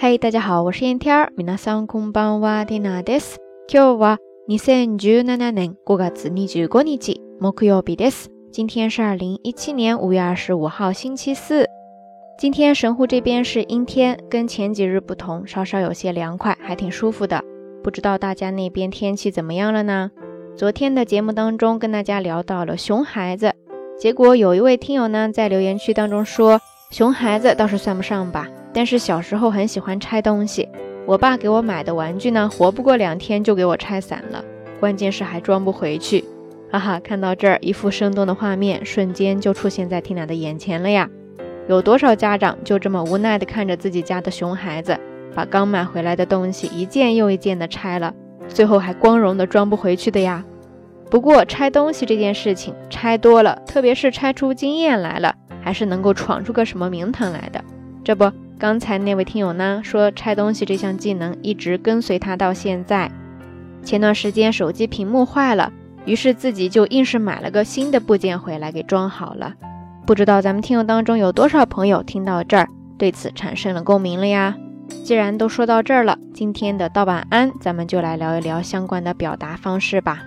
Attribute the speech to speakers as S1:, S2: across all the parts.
S1: 嗨，大家好，我是燕天儿。皆さんこんばんは、ティナです。今日は二千十七年五月二十五日、木曜日です。今天是二零一七年五月二十五号，星期四。今天神户这边是阴天，跟前几日不同，稍稍有些凉快，还挺舒服的。不知道大家那边天气怎么样了呢？昨天的节目当中跟大家聊到了熊孩子，结果有一位听友呢在留言区当中说，熊孩子倒是算不上吧。 但是小时候很喜欢拆东西，我爸给我买的玩具呢，活不过两天就给我拆散了，关键是还装不回去。哈哈，看到这儿，一副生动的画面瞬间就出现在缇娜的眼前了呀！有多少家长就这么无奈地看着自己家的熊孩子，把刚买回来的东西一件又一件的拆了，最后还光荣的装不回去的呀？不过拆东西这件事情，拆多了，特别是拆出经验来了，还是能够闯出个什么名堂来的。这不。刚才那位听友呢说拆东西这项技能一直跟随他到现在。前段时间手机屏幕坏了，于是自己就硬是买了个新的部件回来给装好了。不知道咱们听友当中有多少朋友听到这儿对此产生了共鸣了呀？既然都说到这儿了，今天的道晚安咱们就来聊一聊相关的表达方式吧。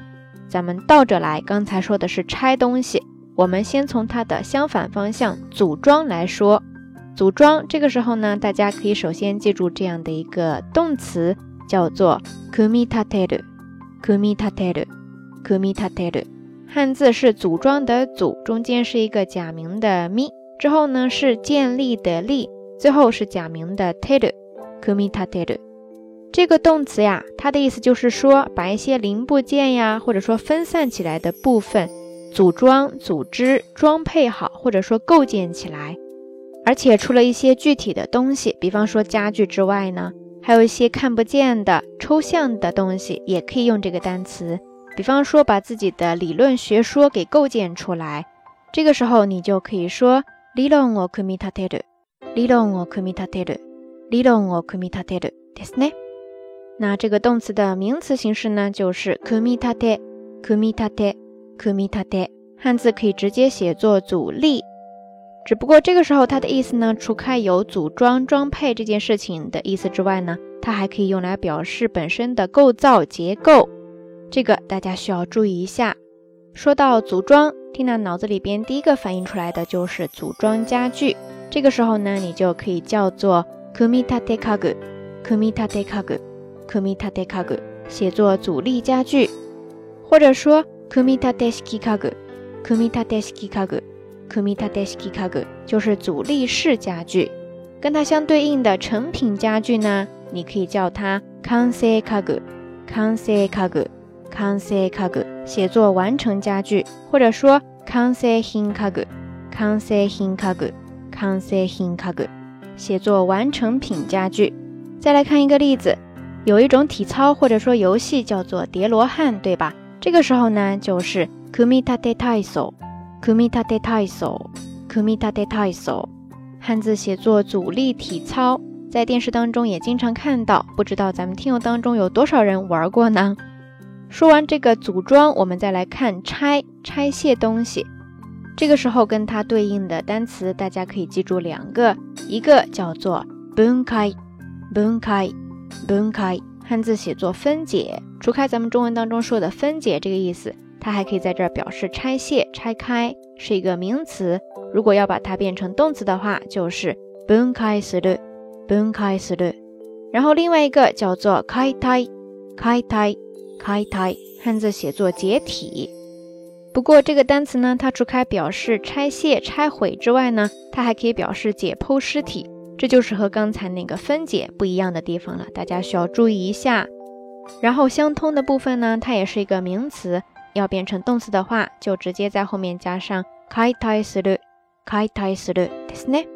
S1: 咱们倒着来，刚才说的是拆东西，我们先从它的相反方向组装来说。组装这个时候呢，大家可以首先记住这样的一个动词，叫做 “kumitateru”，kumitateru，kumitateru。汉字是组装的“组”，中间是一个假名的“咪”，之后呢是建立的“立”，最后是假名的 “teru”，kumitateru。这个动词呀，它的意思就是说，把一些零部件呀，或者说分散起来的部分，组装、组织、装配好，或者说构建起来。而且除了一些具体的东西，比方说家具之外呢，还有一些看不見的抽象的东西，也可以用这个单词。比方说把自己的理论学说给构建出来，这个时候你就可以说理論を組み立てる、理論を組み立てる、理論を組み立てるですね。那这个动词的名词形式呢，就是組み立て、組み立て、組み立て。汉字可以直接写作阻力。 只不过这个时候，它的意思呢，除开有组装装配这件事情的意思之外呢，它还可以用来表示本身的构造结构。这个大家需要注意一下。说到组装，缇娜脑子里边第一个反映出来的就是组装家具。这个时候呢，你就可以叫做 kumitate kagu，kumitate kagu，kumitate kagu，写作阻力家具，或者说 kumitate shiki kagu，kumitate shiki kagu。Kumitadeshiki kagu 就是阻力式家具，跟它相对应的成品家具呢，你可以叫它 kansei kagu，kansei kagu，kansei kagu，写作完成家具，或者说 kansei hin kagu，kansei hin kagu，kansei hin kagu，写作完成品家具。再来看一个例子，有一种体操或者说游戏叫做叠罗汉，对吧？这个时候呢，就是 kumitade taiso。Kumitate taiso，Kumitate taiso，汉字写作阻力体操，在电视当中也经常看到，不知道咱们听友当中有多少人玩过呢？说完这个组装，我们再来看拆拆卸东西。这个时候跟它对应的单词，大家可以记住两个，一个叫做 bunkai，bunkai，bunkai，汉字写作分解，除开咱们中文当中说的分解这个意思。它还可以在这儿表示拆卸、拆开，是一个名词。如果要把它变成动词的话，就是分开する、分开する。然后另外一个叫做解体、解体、解体，汉字写作解体。不过这个单词呢，它除开表示拆卸、拆毁之外呢，它还可以表示解剖尸体。这就是和刚才那个分解不一样的地方了，大家需要注意一下。然后相通的部分呢，它也是一个名词。 要变成动词的话，就直接在后面加上解体する、解体するですね。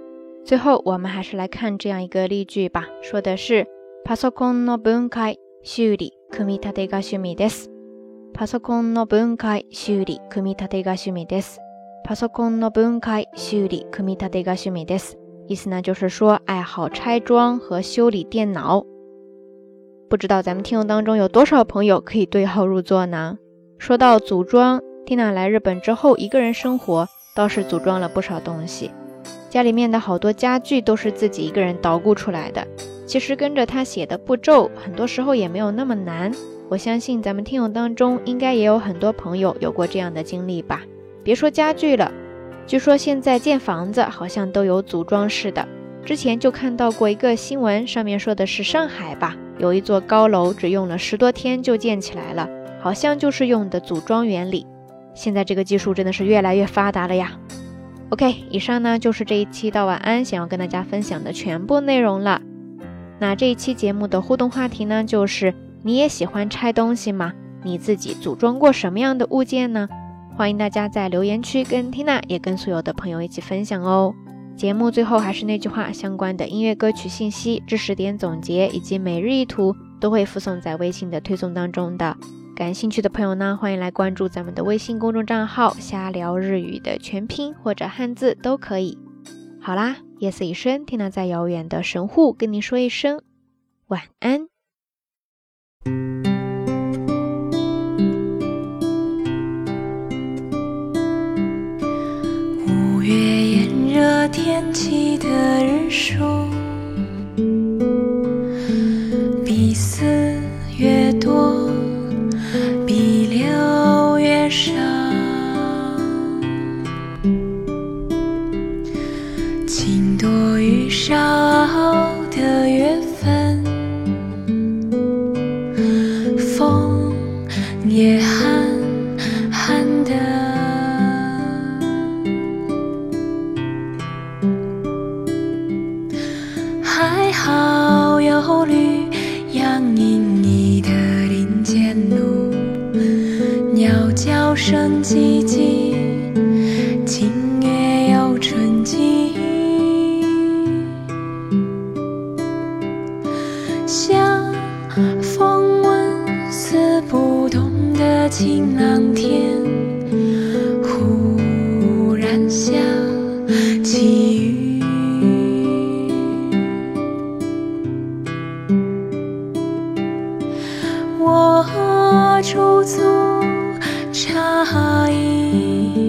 S1: 最後我们还是来看这样一个例句吧，说的是パソコンの分解、修理、組み立てが趣味です。パソコンの分解、修理、組み立てが趣味です。パソコンの分解、修理、組み立てが趣味です。意思呢就是说爱好拆装和修理电脑。不知道咱们听友当中有多少朋友可以对号入座呢？ 说到组装，缇娜来日本之后，一个人生活倒是组装了不少东西。家里面的好多家具都是自己一个人捣鼓出来的。其实跟着他写的步骤，很多时候也没有那么难。我相信咱们听友当中应该也有很多朋友有过这样的经历吧。别说家具了，据说现在建房子好像都有组装式的。之前就看到过一个新闻，上面说的是上海吧，有一座高楼只用了十多天就建起来了，好像就是用的组装原理。现在这个技术真的是越来越发达了呀。OK，以上呢就是这一期到晚安想要跟大家分享的全部内容了。那这一期节目的互动话题呢，就是你也喜欢拆东西吗？你自己组装过什么样的物件呢？欢迎大家在留言区跟缇娜也跟所有的朋友一起分享哦。节目最后还是那句话，相关的音乐歌曲信息、知识点总结以及每日一图都会附送在微信的推送当中的。感兴趣的朋友呢，欢迎来关注咱们的微信公众账号“瞎聊日语”的全拼或者汉字都可以。好啦，夜色已深，缇娜在遥远的神户跟你说一声晚安。
S2: 五月炎热天气的日数比四月多，晴朗天，忽然下起雨。我驻足。诧异，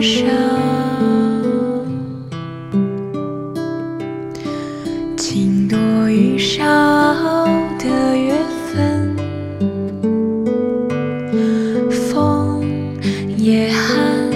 S2: 上请多与少的缘分风也寒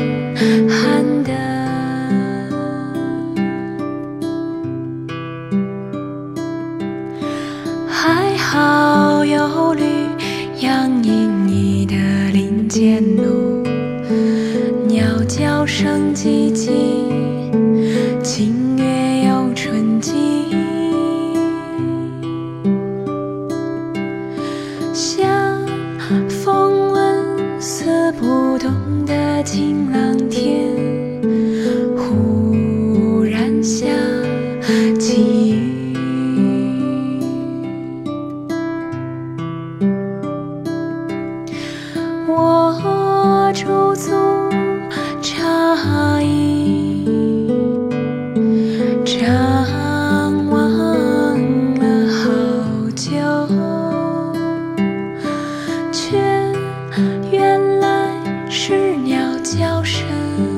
S2: 叫声。